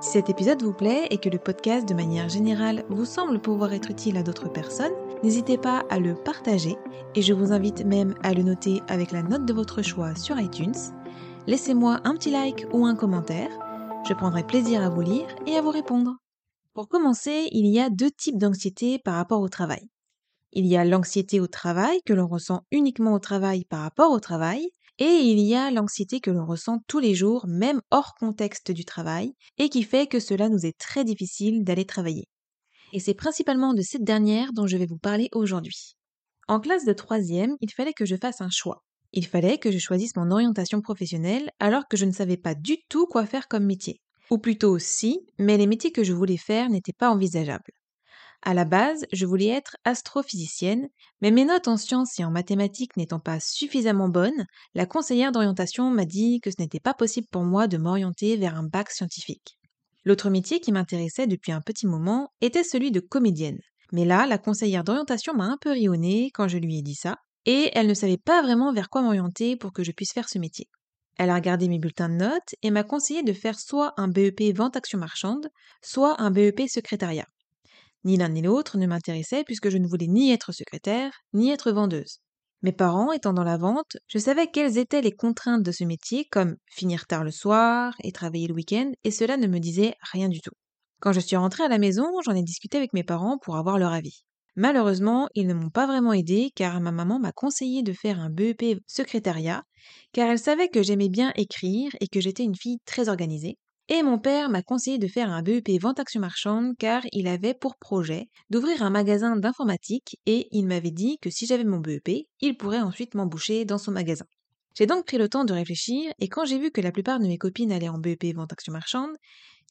Si cet épisode vous plaît et que le podcast de manière générale vous semble pouvoir être utile à d'autres personnes, n'hésitez pas à le partager et je vous invite même à le noter avec la note de votre choix sur iTunes. Laissez-moi un petit like ou un commentaire, je prendrai plaisir à vous lire et à vous répondre. Pour commencer, il y a deux types d'anxiété par rapport au travail. Il y a l'anxiété au travail que l'on ressent uniquement au travail par rapport au travail, et il y a l'anxiété que l'on ressent tous les jours, même hors contexte du travail, et qui fait que cela nous est très difficile d'aller travailler. Et c'est principalement de cette dernière dont je vais vous parler aujourd'hui. En classe de troisième, il fallait que je fasse un choix. Il fallait que je choisisse mon orientation professionnelle alors que je ne savais pas du tout quoi faire comme métier. Ou plutôt si, mais les métiers que je voulais faire n'étaient pas envisageables. À la base, je voulais être astrophysicienne, mais mes notes en sciences et en mathématiques n'étant pas suffisamment bonnes, la conseillère d'orientation m'a dit que ce n'était pas possible pour moi de m'orienter vers un bac scientifique. L'autre métier qui m'intéressait depuis un petit moment était celui de comédienne. Mais là, la conseillère d'orientation m'a un peu rionné quand je lui ai dit ça, et elle ne savait pas vraiment vers quoi m'orienter pour que je puisse faire ce métier. Elle a regardé mes bulletins de notes et m'a conseillé de faire soit un BEP vente action marchande, soit un BEP secrétariat. Ni l'un ni l'autre ne m'intéressait puisque je ne voulais ni être secrétaire, ni être vendeuse. Mes parents étant dans la vente, je savais quelles étaient les contraintes de ce métier, comme finir tard le soir et travailler le week-end, et cela ne me disait rien du tout. Quand je suis rentrée à la maison, j'en ai discuté avec mes parents pour avoir leur avis. Malheureusement, ils ne m'ont pas vraiment aidé car ma maman m'a conseillé de faire un BEP secrétariat car elle savait que j'aimais bien écrire et que j'étais une fille très organisée. Et mon père m'a conseillé de faire un BEP vente action marchande car il avait pour projet d'ouvrir un magasin d'informatique et il m'avait dit que si j'avais mon BEP, il pourrait ensuite m'embaucher dans son magasin. J'ai donc pris le temps de réfléchir et quand j'ai vu que la plupart de mes copines allaient en BEP vente action marchande,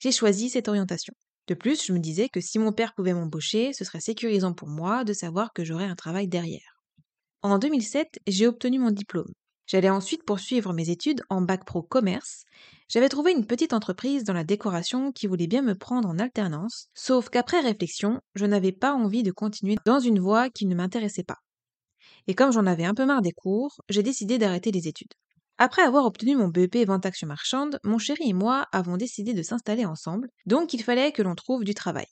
j'ai choisi cette orientation. De plus, je me disais que si mon père pouvait m'embaucher, ce serait sécurisant pour moi de savoir que j'aurais un travail derrière. En 2007, j'ai obtenu mon diplôme. J'allais ensuite poursuivre mes études en bac pro commerce. J'avais trouvé une petite entreprise dans la décoration qui voulait bien me prendre en alternance, sauf qu'après réflexion, je n'avais pas envie de continuer dans une voie qui ne m'intéressait pas. Et comme j'en avais un peu marre des cours, j'ai décidé d'arrêter les études. Après avoir obtenu mon BEP vente action marchande, mon chéri et moi avons décidé de s'installer ensemble, donc il fallait que l'on trouve du travail.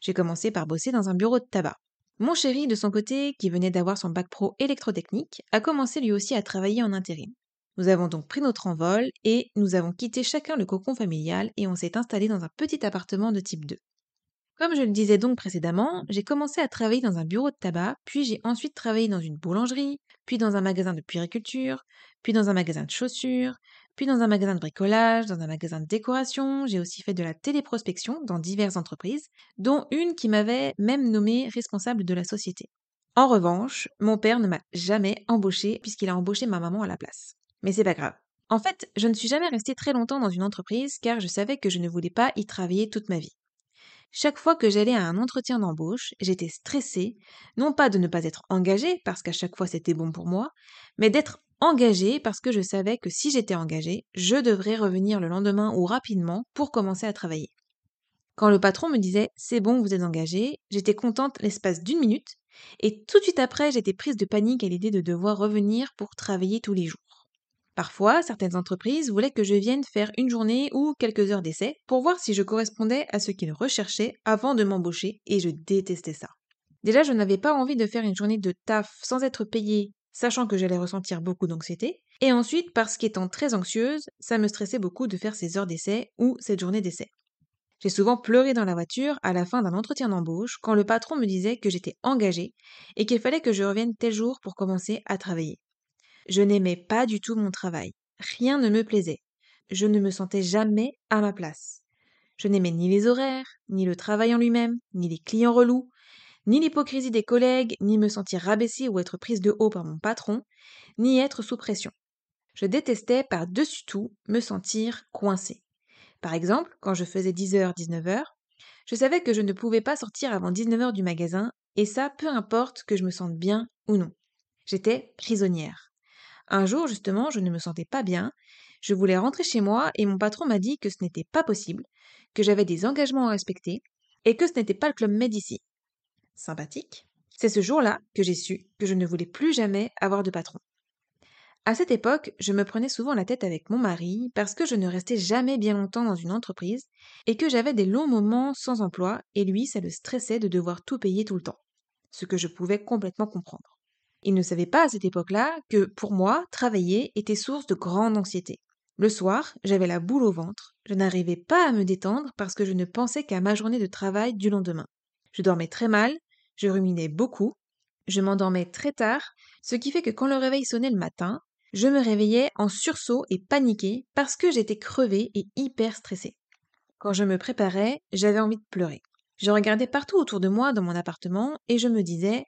J'ai commencé par bosser dans un bureau de tabac. Mon chéri, de son côté, qui venait d'avoir son bac pro électrotechnique, a commencé lui aussi à travailler en intérim. Nous avons donc pris notre envol et nous avons quitté chacun le cocon familial et on s'est installé dans un petit appartement de type 2. Comme je le disais donc précédemment, j'ai commencé à travailler dans un bureau de tabac, puis j'ai ensuite travaillé dans une boulangerie, puis dans un magasin de puériculture, puis dans un magasin de chaussures, puis dans un magasin de bricolage, dans un magasin de décoration. J'ai aussi fait de la téléprospection dans diverses entreprises, dont une qui m'avait même nommé responsable de la société. En revanche, mon père ne m'a jamais embauché puisqu'il a embauché ma maman à la place. Mais c'est pas grave. En fait, je ne suis jamais restée très longtemps dans une entreprise car je savais que je ne voulais pas y travailler toute ma vie. Chaque fois que j'allais à un entretien d'embauche, j'étais stressée, non pas de ne pas être engagée, parce qu'à chaque fois c'était bon pour moi, mais d'être engagée parce que je savais que si j'étais engagée, je devrais revenir le lendemain ou rapidement pour commencer à travailler. Quand le patron me disait c'est bon, vous êtes engagée, j'étais contente l'espace d'une minute, et tout de suite après j'étais prise de panique à l'idée de devoir revenir pour travailler tous les jours. Parfois, certaines entreprises voulaient que je vienne faire une journée ou quelques heures d'essai pour voir si je correspondais à ce qu'ils recherchaient avant de m'embaucher et je détestais ça. Déjà, je n'avais pas envie de faire une journée de taf sans être payée, sachant que j'allais ressentir beaucoup d'anxiété. Et ensuite, parce qu'étant très anxieuse, ça me stressait beaucoup de faire ces heures d'essai ou cette journée d'essai. J'ai souvent pleuré dans la voiture à la fin d'un entretien d'embauche quand le patron me disait que j'étais engagée et qu'il fallait que je revienne tel jour pour commencer à travailler. Je n'aimais pas du tout mon travail. Rien ne me plaisait. Je ne me sentais jamais à ma place. Je n'aimais ni les horaires, ni le travail en lui-même, ni les clients relous, ni l'hypocrisie des collègues, ni me sentir rabaissée ou être prise de haut par mon patron, ni être sous pression. Je détestais par-dessus tout me sentir coincée. Par exemple, quand je faisais 10h, 19h, je savais que je ne pouvais pas sortir avant 19h du magasin, et ça peu importe que je me sente bien ou non. J'étais prisonnière. Un jour, justement, je ne me sentais pas bien, je voulais rentrer chez moi et mon patron m'a dit que ce n'était pas possible, que j'avais des engagements à respecter, et que ce n'était pas le club med ici. Sympathique. C'est ce jour-là que j'ai su que je ne voulais plus jamais avoir de patron. À cette époque, je me prenais souvent la tête avec mon mari parce que je ne restais jamais bien longtemps dans une entreprise et que j'avais des longs moments sans emploi et lui, ça le stressait de devoir tout payer tout le temps. Ce que je pouvais complètement comprendre. Il ne savait pas à cette époque-là que pour moi, travailler était source de grande anxiété. Le soir, j'avais la boule au ventre, je n'arrivais pas à me détendre parce que je ne pensais qu'à ma journée de travail du lendemain. Je dormais très mal, je ruminais beaucoup, je m'endormais très tard, ce qui fait que quand le réveil sonnait le matin, je me réveillais en sursaut et paniquée parce que j'étais crevée et hyper stressée. Quand je me préparais, j'avais envie de pleurer. Je regardais partout autour de moi dans mon appartement et je me disais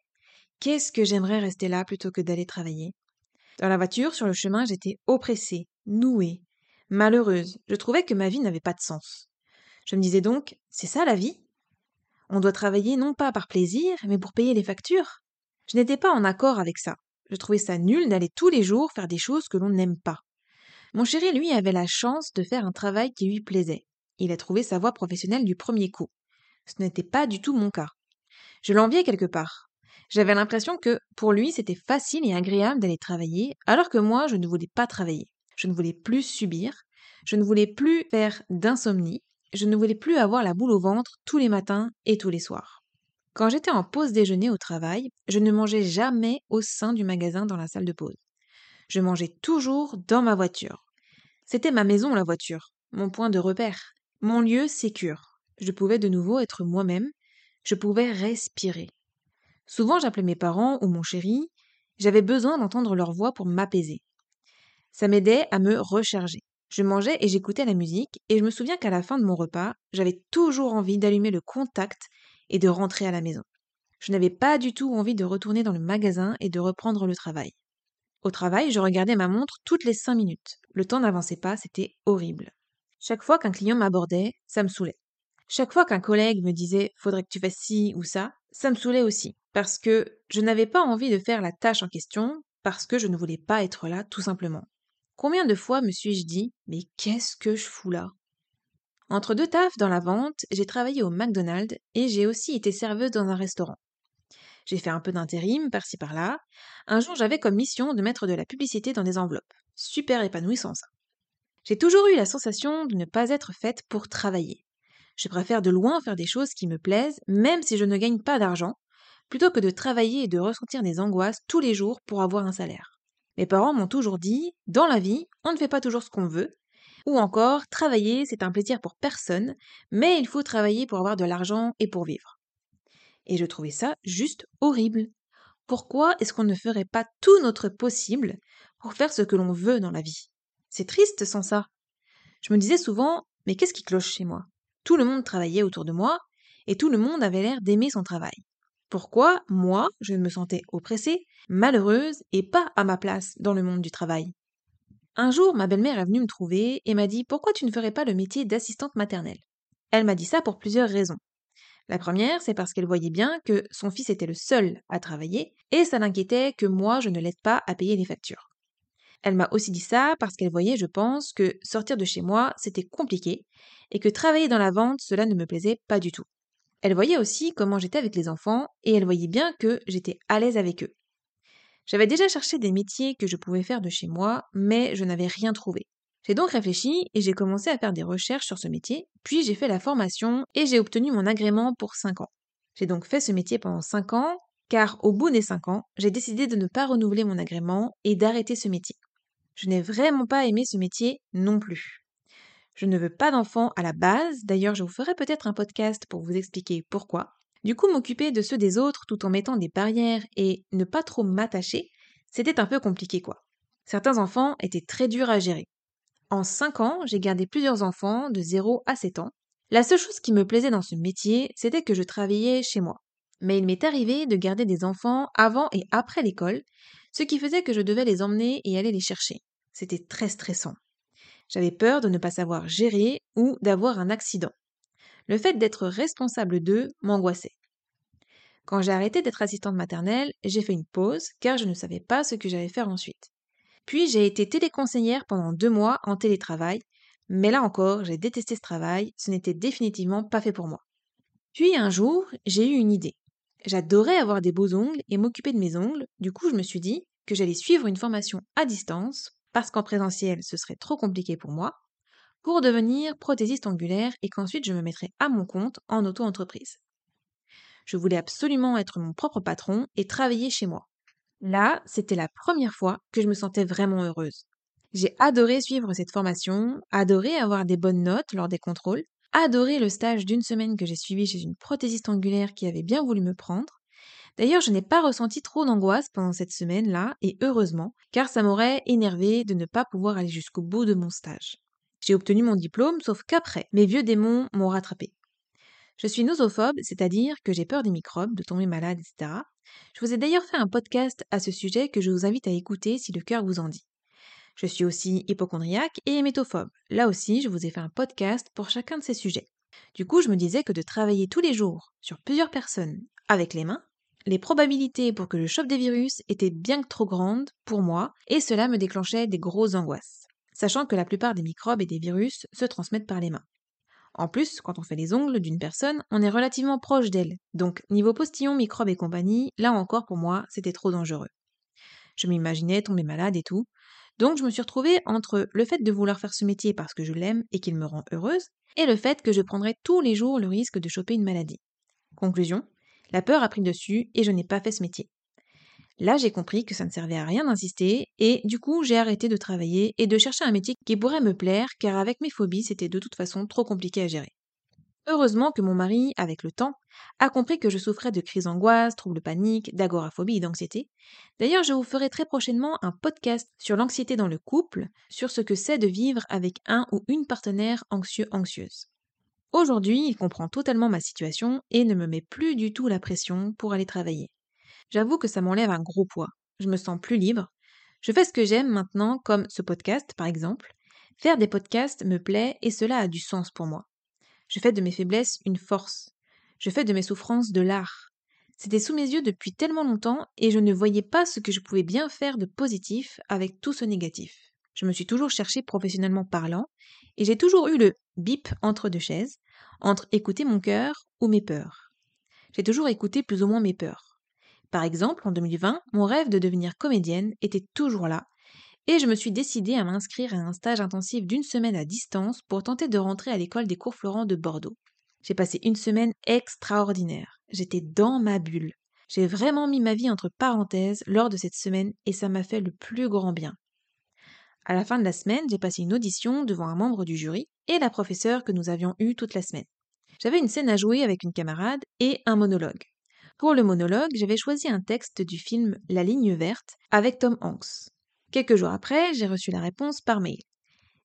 Qu'est-ce que j'aimerais rester là plutôt que d'aller travailler? Dans la voiture, sur le chemin, j'étais oppressée, nouée, malheureuse. Je trouvais que ma vie n'avait pas de sens. Je me disais donc C'est ça la vie? On doit travailler non pas par plaisir, mais pour payer les factures. Je n'étais pas en accord avec ça. Je trouvais ça nul d'aller tous les jours faire des choses que l'on n'aime pas. Mon chéri, lui, avait la chance de faire un travail qui lui plaisait. Il a trouvé sa voie professionnelle du premier coup. Ce n'était pas du tout mon cas. Je l'enviais quelque part. J'avais l'impression que, pour lui, c'était facile et agréable d'aller travailler, alors que moi, je ne voulais pas travailler. Je ne voulais plus subir, je ne voulais plus faire d'insomnie, je ne voulais plus avoir la boule au ventre tous les matins et tous les soirs. Quand j'étais en pause déjeuner au travail, je ne mangeais jamais au sein du magasin dans la salle de pause. Je mangeais toujours dans ma voiture. C'était ma maison, la voiture, mon point de repère, mon lieu sécure. Je pouvais de nouveau être moi-même, je pouvais respirer. Souvent j'appelais mes parents ou mon chéri, j'avais besoin d'entendre leur voix pour m'apaiser. Ça m'aidait à me recharger. Je mangeais et j'écoutais la musique, et je me souviens qu'à la fin de mon repas, j'avais toujours envie d'allumer le contact et de rentrer à la maison. Je n'avais pas du tout envie de retourner dans le magasin et de reprendre le travail. Au travail, je regardais ma montre toutes les cinq minutes. Le temps n'avançait pas, c'était horrible. Chaque fois qu'un client m'abordait, ça me saoulait. Chaque fois qu'un collègue me disait faudrait que tu fasses ci ou ça, ça me saoulait aussi, parce que je n'avais pas envie de faire la tâche en question, parce que je ne voulais pas être là tout simplement. Combien de fois me suis-je dit mais qu'est-ce que je fous là? Entre deux tafs dans la vente, j'ai travaillé au McDonald's et j'ai aussi été serveuse dans un restaurant. J'ai fait un peu d'intérim par-ci par-là. Un jour, j'avais comme mission de mettre de la publicité dans des enveloppes. Super épanouissant ça. J'ai toujours eu la sensation de ne pas être faite pour travailler. Je préfère de loin faire des choses qui me plaisent, même si je ne gagne pas d'argent, plutôt que de travailler et de ressentir des angoisses tous les jours pour avoir un salaire. Mes parents m'ont toujours dit, dans la vie, on ne fait pas toujours ce qu'on veut, ou encore, travailler, c'est un plaisir pour personne, mais il faut travailler pour avoir de l'argent et pour vivre. Et je trouvais ça juste horrible. Pourquoi est-ce qu'on ne ferait pas tout notre possible pour faire ce que l'on veut dans la vie? C'est triste sans ça. Je me disais souvent, mais qu'est-ce qui cloche chez moi? Tout le monde travaillait autour de moi, et tout le monde avait l'air d'aimer son travail. Pourquoi, moi, je me sentais oppressée, malheureuse et pas à ma place dans le monde du travail un jour, ma belle-mère est venue me trouver et m'a dit Pourquoi tu ne ferais pas le métier d'assistante maternelle? Elle m'a dit ça pour plusieurs raisons. La première, c'est parce qu'elle voyait bien que son fils était le seul à travailler et ça l'inquiétait que moi je ne l'aide pas à payer les factures. Elle m'a aussi dit ça parce qu'elle voyait, je pense, que sortir de chez moi, c'était compliqué et que travailler dans la vente, cela ne me plaisait pas du tout. Elle voyait aussi comment j'étais avec les enfants et elle voyait bien que j'étais à l'aise avec eux. J'avais déjà cherché des métiers que je pouvais faire de chez moi, mais je n'avais rien trouvé. J'ai donc réfléchi et j'ai commencé à faire des recherches sur ce métier, puis j'ai fait la formation et j'ai obtenu mon agrément pour 5 ans. J'ai donc fait ce métier pendant 5 ans, car au bout des 5 ans, j'ai décidé de ne pas renouveler mon agrément et d'arrêter ce métier. Je n'ai vraiment pas aimé ce métier non plus. Je ne veux pas d'enfants à la base, d'ailleurs je vous ferai peut-être un podcast pour vous expliquer pourquoi. Du coup, m'occuper de ceux des autres tout en mettant des barrières et ne pas trop m'attacher, c'était un peu compliqué quoi. Certains enfants étaient très durs à gérer. En 5 ans, j'ai gardé plusieurs enfants de 0 à 7 ans. La seule chose qui me plaisait dans ce métier, c'était que je travaillais chez moi. Mais il m'est arrivé de garder des enfants avant et après l'école, ce qui faisait que je devais les emmener et aller les chercher. C'était très stressant. J'avais peur de ne pas savoir gérer ou d'avoir un accident. Le fait d'être responsable d'eux m'angoissait. Quand j'ai arrêté d'être assistante maternelle, j'ai fait une pause car je ne savais pas ce que j'allais faire ensuite. Puis j'ai été téléconseillère pendant deux mois en télétravail, mais là encore, j'ai détesté ce travail, ce n'était définitivement pas fait pour moi. Puis un jour, j'ai eu une idée. J'adorais avoir des beaux ongles et m'occuper de mes ongles, du coup je me suis dit que j'allais suivre une formation à distance, parce qu'en présentiel ce serait trop compliqué pour moi, pour devenir prothésiste angulaire et qu'ensuite je me mettrais à mon compte en auto-entreprise. Je voulais absolument être mon propre patron et travailler chez moi. Là, c'était la première fois que je me sentais vraiment heureuse. J'ai adoré suivre cette formation, adoré avoir des bonnes notes lors des contrôles, adoré le stage d'une semaine que j'ai suivi chez une prothésiste angulaire qui avait bien voulu me prendre. D'ailleurs, je n'ai pas ressenti trop d'angoisse pendant cette semaine-là, et heureusement, car ça m'aurait énervé de ne pas pouvoir aller jusqu'au bout de mon stage. J'ai obtenu mon diplôme, sauf qu'après, mes vieux démons m'ont rattrapé. Je suis nosophobe, c'est-à-dire que j'ai peur des microbes, de tomber malade, etc. Je vous ai d'ailleurs fait un podcast à ce sujet que je vous invite à écouter si le cœur vous en dit. Je suis aussi hypochondriaque et hémétophobe. Là aussi, je vous ai fait un podcast pour chacun de ces sujets. Du coup, je me disais que de travailler tous les jours sur plusieurs personnes avec les mains, les probabilités pour que je chope des virus étaient bien trop grandes pour moi et cela me déclenchait des grosses angoisses, sachant que la plupart des microbes et des virus se transmettent par les mains. En plus, quand on fait les ongles d'une personne, on est relativement proche d'elle. Donc, niveau postillon, microbes et compagnie, là encore pour moi, c'était trop dangereux. Je m'imaginais tomber malade et tout. Donc je me suis retrouvée entre le fait de vouloir faire ce métier parce que je l'aime et qu'il me rend heureuse, et le fait que je prendrais tous les jours le risque de choper une maladie. Conclusion, la peur a pris dessus et je n'ai pas fait ce métier. Là, j'ai compris que ça ne servait à rien d'insister et du coup, j'ai arrêté de travailler et de chercher un métier qui pourrait me plaire car avec mes phobies, c'était de toute façon trop compliqué à gérer. Heureusement que mon mari, avec le temps, a compris que je souffrais de crises d'angoisse, troubles paniques, d'agoraphobie et d'anxiété. D'ailleurs, je vous ferai très prochainement un podcast sur l'anxiété dans le couple, sur ce que c'est de vivre avec un ou une partenaire anxieux-anxieuse. Aujourd'hui, il comprend totalement ma situation et ne me met plus du tout la pression pour aller travailler. J'avoue que ça m'enlève un gros poids. Je me sens plus libre. Je fais ce que j'aime maintenant, comme ce podcast par exemple. Faire des podcasts me plaît et cela a du sens pour moi. Je fais de mes faiblesses une force. Je fais de mes souffrances de l'art. C'était sous mes yeux depuis tellement longtemps et je ne voyais pas ce que je pouvais bien faire de positif avec tout ce négatif. Je me suis toujours cherchée professionnellement parlant et j'ai toujours eu le bip entre deux chaises, entre écouter mon cœur ou mes peurs. J'ai toujours écouté plus ou moins mes peurs. Par exemple, en 2020, mon rêve de devenir comédienne était toujours là et je me suis décidée à m'inscrire à un stage intensif d'une semaine à distance pour tenter de rentrer à l'école des cours Florent de Bordeaux. J'ai passé une semaine extraordinaire. J'étais dans ma bulle. J'ai vraiment mis ma vie entre parenthèses lors de cette semaine et ça m'a fait le plus grand bien. À la fin de la semaine, j'ai passé une audition devant un membre du jury et la professeure que nous avions eue toute la semaine. J'avais une scène à jouer avec une camarade et un monologue. Pour le monologue, j'avais choisi un texte du film La ligne verte avec Tom Hanks. Quelques jours après, j'ai reçu la réponse par mail.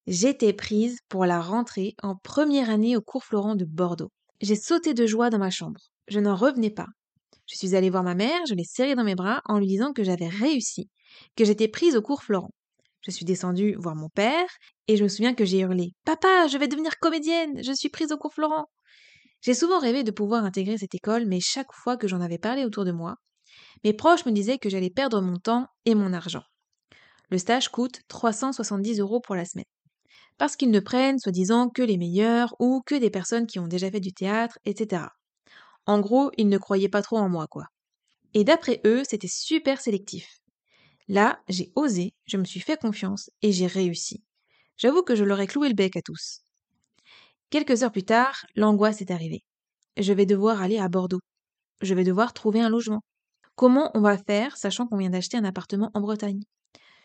J'étais prise pour la rentrée en première année au cours Florent de Bordeaux. J'ai sauté de joie dans ma chambre. Je n'en revenais pas. Je suis allée voir ma mère, je l'ai serrée dans mes bras en lui disant que j'avais réussi, que j'étais prise au cours Florent. Je suis descendue voir mon père et je me souviens que j'ai hurlé Papa, je vais devenir comédienne, je suis prise au cours Florent. J'ai souvent rêvé de pouvoir intégrer cette école, mais chaque fois que j'en avais parlé autour de moi, mes proches me disaient que j'allais perdre mon temps et mon argent. Le stage coûte 370 euros pour la semaine. Parce qu'ils ne prennent, soi-disant, que les meilleurs ou que des personnes qui ont déjà fait du théâtre, etc. En gros, ils ne croyaient pas trop en moi, quoi. Et d'après eux, c'était super sélectif. Là, j'ai osé, je me suis fait confiance et j'ai réussi. J'avoue que je leur ai cloué le bec à tous. Quelques heures plus tard, l'angoisse est arrivée. Je vais devoir aller à Bordeaux. Je vais devoir trouver un logement. Comment on va faire, sachant qu'on vient d'acheter un appartement en Bretagne?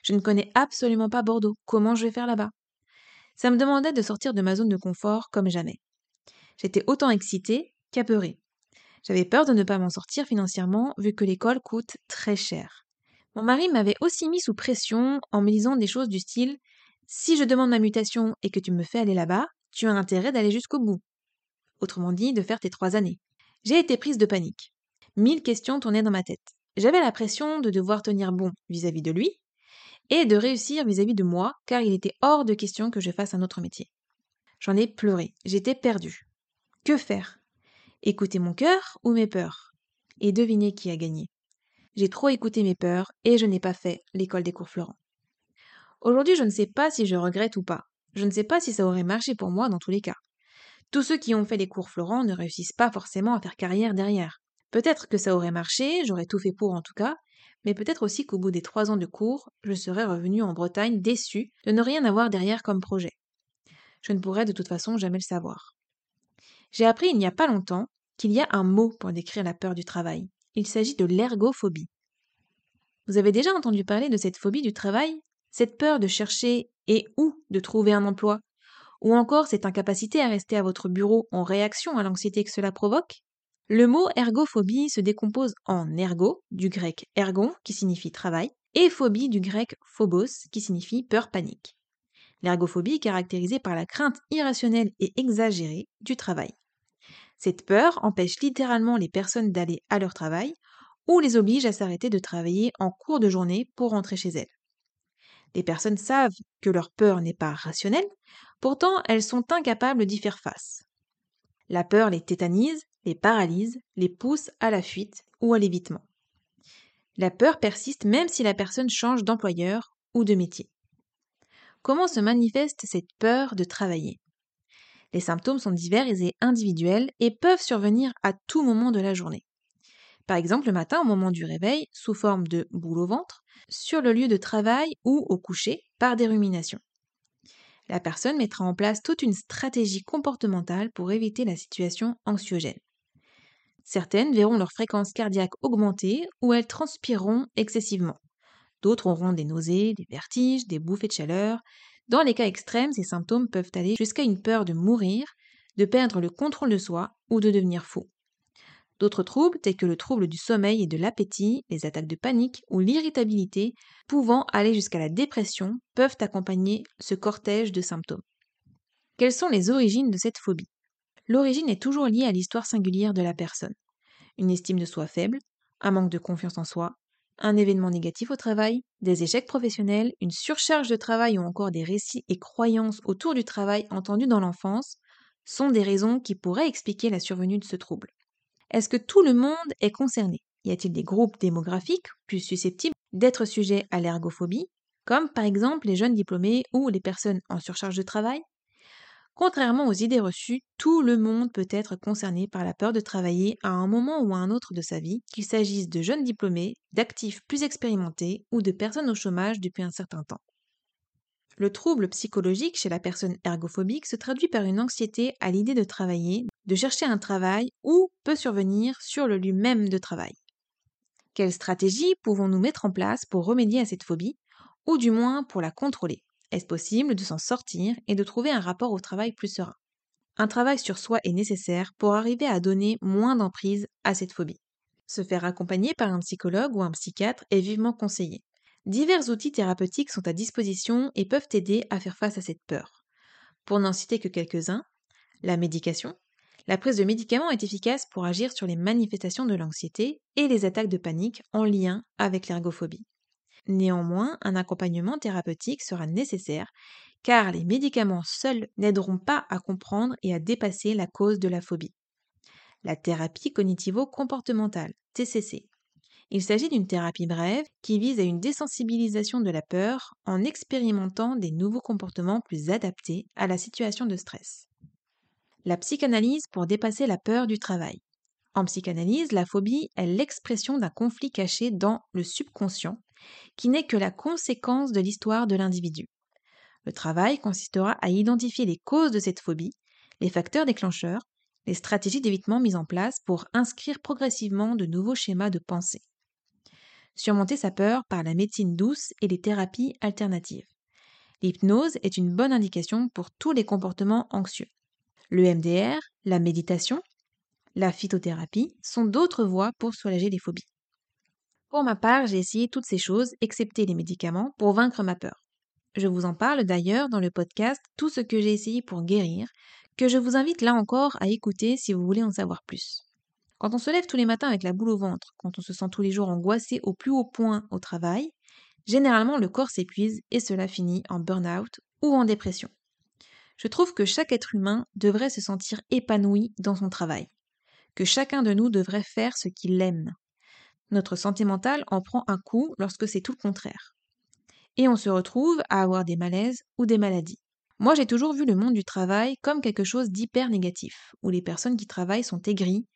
Je ne connais absolument pas Bordeaux. Comment je vais faire là-bas? Ça me demandait de sortir de ma zone de confort comme jamais. J'étais autant excitée qu'apeurée. J'avais peur de ne pas m'en sortir financièrement vu que l'école coûte très cher. Mon mari m'avait aussi mis sous pression en me disant des choses du style Si je demande ma mutation et que tu me fais aller là-bas, tu as intérêt d'aller jusqu'au bout. Autrement dit, de faire tes trois années. J'ai été prise de panique. Mille questions tournaient dans ma tête. J'avais la pression de devoir tenir bon vis-à-vis de lui et de réussir vis-à-vis de moi, car il était hors de question que je fasse un autre métier. J'en ai pleuré, j'étais perdue. Que faire? Écouter mon cœur ou mes peurs? Et devinez qui a gagné? J'ai trop écouté mes peurs et je n'ai pas fait l'école des cours Florent. Aujourd'hui, je ne sais pas si je regrette ou pas. Je ne sais pas si ça aurait marché pour moi dans tous les cas. Tous ceux qui ont fait les cours Florent ne réussissent pas forcément à faire carrière derrière. Peut-être que ça aurait marché, j'aurais tout fait pour en tout cas, mais peut-être aussi qu'au bout des trois ans de cours, je serais revenu en Bretagne déçu de ne rien avoir derrière comme projet. Je ne pourrais de toute façon jamais le savoir. J'ai appris il n'y a pas longtemps qu'il y a un mot pour décrire la peur du travail. Il s'agit de l'ergophobie. Vous avez déjà entendu parler de cette phobie du travail? Cette peur de chercher et où de trouver un emploi? Ou encore cette incapacité à rester à votre bureau en réaction à l'anxiété que cela provoque? Le mot ergophobie se décompose en ergo, du grec ergon, qui signifie travail, et phobie, du grec phobos, qui signifie peur panique. L'ergophobie est caractérisée par la crainte irrationnelle et exagérée du travail. Cette peur empêche littéralement les personnes d'aller à leur travail ou les oblige à s'arrêter de travailler en cours de journée pour rentrer chez elles. Les personnes savent que leur peur n'est pas rationnelle, pourtant elles sont incapables d'y faire face. La peur les tétanise les paralyse, les pousse à la fuite ou à l'évitement. La peur persiste même si la personne change d'employeur ou de métier. Comment se manifeste cette peur de travailler? Les symptômes sont divers et individuels et peuvent survenir à tout moment de la journée. Par exemple, le matin, au moment du réveil, sous forme de boule au ventre, sur le lieu de travail ou au coucher, par des ruminations la personne mettra en place toute une stratégie comportementale pour éviter la situation anxiogène. Certaines verront leur fréquence cardiaque augmenter ou elles transpireront excessivement. D'autres auront des nausées, des vertiges, des bouffées de chaleur. Dans les cas extrêmes, ces symptômes peuvent aller jusqu'à une peur de mourir, de perdre le contrôle de soi ou de devenir fou. D'autres troubles, tels que le trouble du sommeil et de l'appétit, les attaques de panique ou l'irritabilité, pouvant aller jusqu'à la dépression, peuvent accompagner ce cortège de symptômes. Quelles sont les origines de cette phobie? L'origine est toujours liée à l'histoire singulière de la personne. Une estime de soi faible, un manque de confiance en soi, un événement négatif au travail, des échecs professionnels, une surcharge de travail ou encore des récits et croyances autour du travail entendus dans l'enfance sont des raisons qui pourraient expliquer la survenue de ce trouble. Est-ce que tout le monde est concerné? Y a-t-il des groupes démographiques plus susceptibles d'être sujets à l'ergophobie, comme par exemple les jeunes diplômés ou les personnes en surcharge de travail? Contrairement aux idées reçues, tout le monde peut être concerné par la peur de travailler à un moment ou à un autre de sa vie, qu'il s'agisse de jeunes diplômés, d'actifs plus expérimentés ou de personnes au chômage depuis un certain temps. Le trouble psychologique chez la personne ergophobique se traduit par une anxiété à l'idée de travailler, de chercher un travail ou peut survenir sur le lieu même de travail. Quelles stratégies pouvons-nous mettre en place pour remédier à cette phobie, ou du moins pour la contrôler? Est-ce possible de s'en sortir et de trouver un rapport au travail plus serein? Un travail sur soi est nécessaire pour arriver à donner moins d'emprise à cette phobie. Se faire accompagner par un psychologue ou un psychiatre est vivement conseillé. Divers outils thérapeutiques sont à disposition et peuvent aider à faire face à cette peur. Pour n'en citer que quelques-uns, la médication. La prise de médicaments est efficace pour agir sur les manifestations de l'anxiété et les attaques de panique en lien avec l'ergophobie. Néanmoins, un accompagnement thérapeutique sera nécessaire car les médicaments seuls n'aideront pas à comprendre et à dépasser la cause de la phobie. La thérapie cognitivo-comportementale, TCC. Il s'agit d'une thérapie brève qui vise à une désensibilisation de la peur en expérimentant des nouveaux comportements plus adaptés à la situation de stress. La psychanalyse pour dépasser la peur du travail. En psychanalyse, la phobie est l'expression d'un conflit caché dans le subconscient qui n'est que la conséquence de l'histoire de l'individu. Le travail consistera à identifier les causes de cette phobie, les facteurs déclencheurs, les stratégies d'évitement mises en place pour inscrire progressivement de nouveaux schémas de pensée. Surmonter sa peur par la médecine douce et les thérapies alternatives. L'hypnose est une bonne indication pour tous les comportements anxieux. Le MDR, la méditation, la phytothérapie sont d'autres voies pour soulager les phobies. Pour ma part, j'ai essayé toutes ces choses, excepté les médicaments, pour vaincre ma peur. Je vous en parle d'ailleurs dans le podcast Tout ce que j'ai essayé pour guérir, que je vous invite là encore à écouter si vous voulez en savoir plus. Quand on se lève tous les matins avec la boule au ventre, quand on se sent tous les jours angoissé au plus haut point au travail, généralement le corps s'épuise et cela finit en burn-out ou en dépression. Je trouve que chaque être humain devrait se sentir épanoui dans son travail, que chacun de nous devrait faire ce qu'il aime, notre santé mentale en prend un coup lorsque c'est tout le contraire. Et on se retrouve à avoir des malaises ou des maladies. Moi, j'ai toujours vu le monde du travail comme quelque chose d'hyper négatif, où les personnes qui travaillent sont aigries,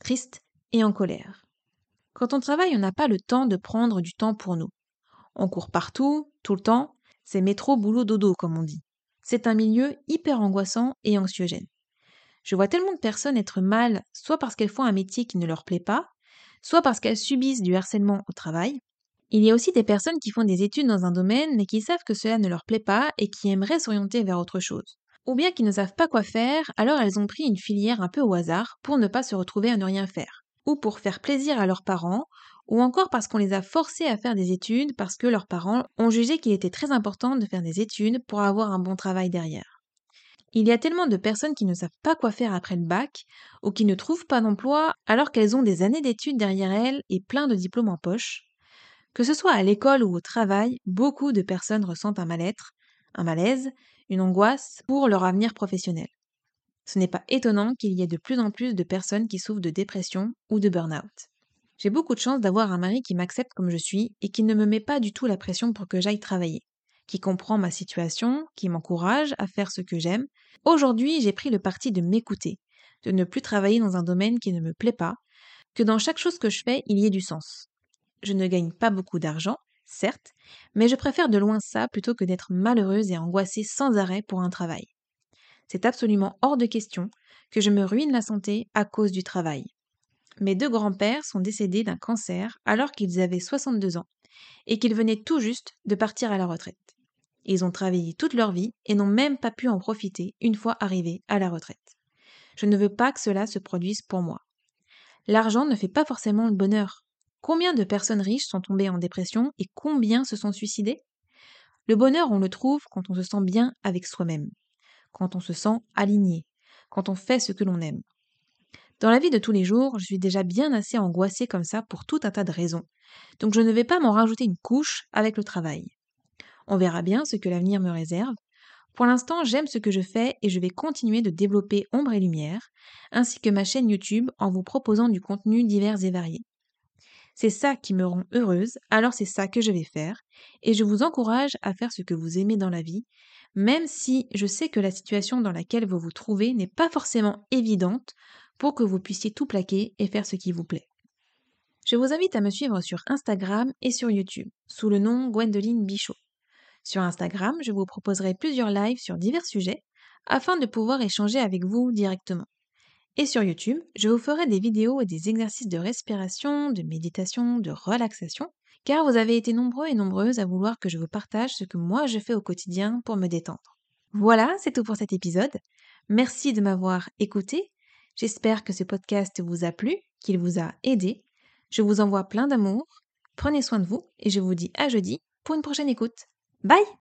tristes et en colère. Quand on travaille, on n'a pas le temps de prendre du temps pour nous. On court partout, tout le temps, c'est métro, boulot, dodo, comme on dit. C'est un milieu hyper angoissant et anxiogène. Je vois tellement de personnes être mal, soit parce qu'elles font un métier qui ne leur plaît pas, soit parce qu'elles subissent du harcèlement au travail. Il y a aussi des personnes qui font des études dans un domaine mais qui savent que cela ne leur plaît pas et qui aimeraient s'orienter vers autre chose. Ou bien qui ne savent pas quoi faire, alors elles ont pris une filière un peu au hasard pour ne pas se retrouver à ne rien faire. Ou pour faire plaisir à leurs parents, ou encore parce qu'on les a forcés à faire des études parce que leurs parents ont jugé qu'il était très important de faire des études pour avoir un bon travail derrière. Il y a tellement de personnes qui ne savent pas quoi faire après le bac, ou qui ne trouvent pas d'emploi alors qu'elles ont des années d'études derrière elles et plein de diplômes en poche. Que ce soit à l'école ou au travail, beaucoup de personnes ressentent un mal-être, un malaise, une angoisse pour leur avenir professionnel. Ce n'est pas étonnant qu'il y ait de plus en plus de personnes qui souffrent de dépression ou de burn-out. J'ai beaucoup de chance d'avoir un mari qui m'accepte comme je suis et qui ne me met pas du tout la pression pour que j'aille travailler qui comprend ma situation, qui m'encourage à faire ce que j'aime. Aujourd'hui, j'ai pris le parti de m'écouter, de ne plus travailler dans un domaine qui ne me plaît pas, que dans chaque chose que je fais, il y ait du sens. Je ne gagne pas beaucoup d'argent, certes, mais je préfère de loin ça plutôt que d'être malheureuse et angoissée sans arrêt pour un travail. C'est absolument hors de question que je me ruine la santé à cause du travail. Mes deux grands-pères sont décédés d'un cancer alors qu'ils avaient 62 ans et qu'ils venaient tout juste de partir à la retraite. Ils ont travaillé toute leur vie et n'ont même pas pu en profiter une fois arrivés à la retraite. Je ne veux pas que cela se produise pour moi. L'argent ne fait pas forcément le bonheur. Combien de personnes riches sont tombées en dépression et combien se sont suicidées? Le bonheur, on le trouve quand on se sent bien avec soi-même, quand on se sent aligné, quand on fait ce que l'on aime. Dans la vie de tous les jours, je suis déjà bien assez angoissée comme ça pour tout un tas de raisons, donc je ne vais pas m'en rajouter une couche avec le travail. On verra bien ce que l'avenir me réserve. Pour l'instant, j'aime ce que je fais et je vais continuer de développer Ombre et Lumière, ainsi que ma chaîne YouTube en vous proposant du contenu divers et varié. C'est ça qui me rend heureuse, alors c'est ça que je vais faire, et je vous encourage à faire ce que vous aimez dans la vie, même si je sais que la situation dans laquelle vous vous trouvez n'est pas forcément évidente pour que vous puissiez tout plaquer et faire ce qui vous plaît. Je vous invite à me suivre sur Instagram et sur YouTube, sous le nom Gwendoline Bichot. Sur Instagram, je vous proposerai plusieurs lives sur divers sujets afin de pouvoir échanger avec vous directement. Et sur YouTube, je vous ferai des vidéos et des exercices de respiration, de méditation, de relaxation, car vous avez été nombreux et nombreuses à vouloir que je vous partage ce que moi je fais au quotidien pour me détendre. Voilà, c'est tout pour cet épisode. Merci de m'avoir écouté. J'espère que ce podcast vous a plu, qu'il vous a aidé. Je vous envoie plein d'amour. Prenez soin de vous et je vous dis à jeudi pour une prochaine écoute. Bye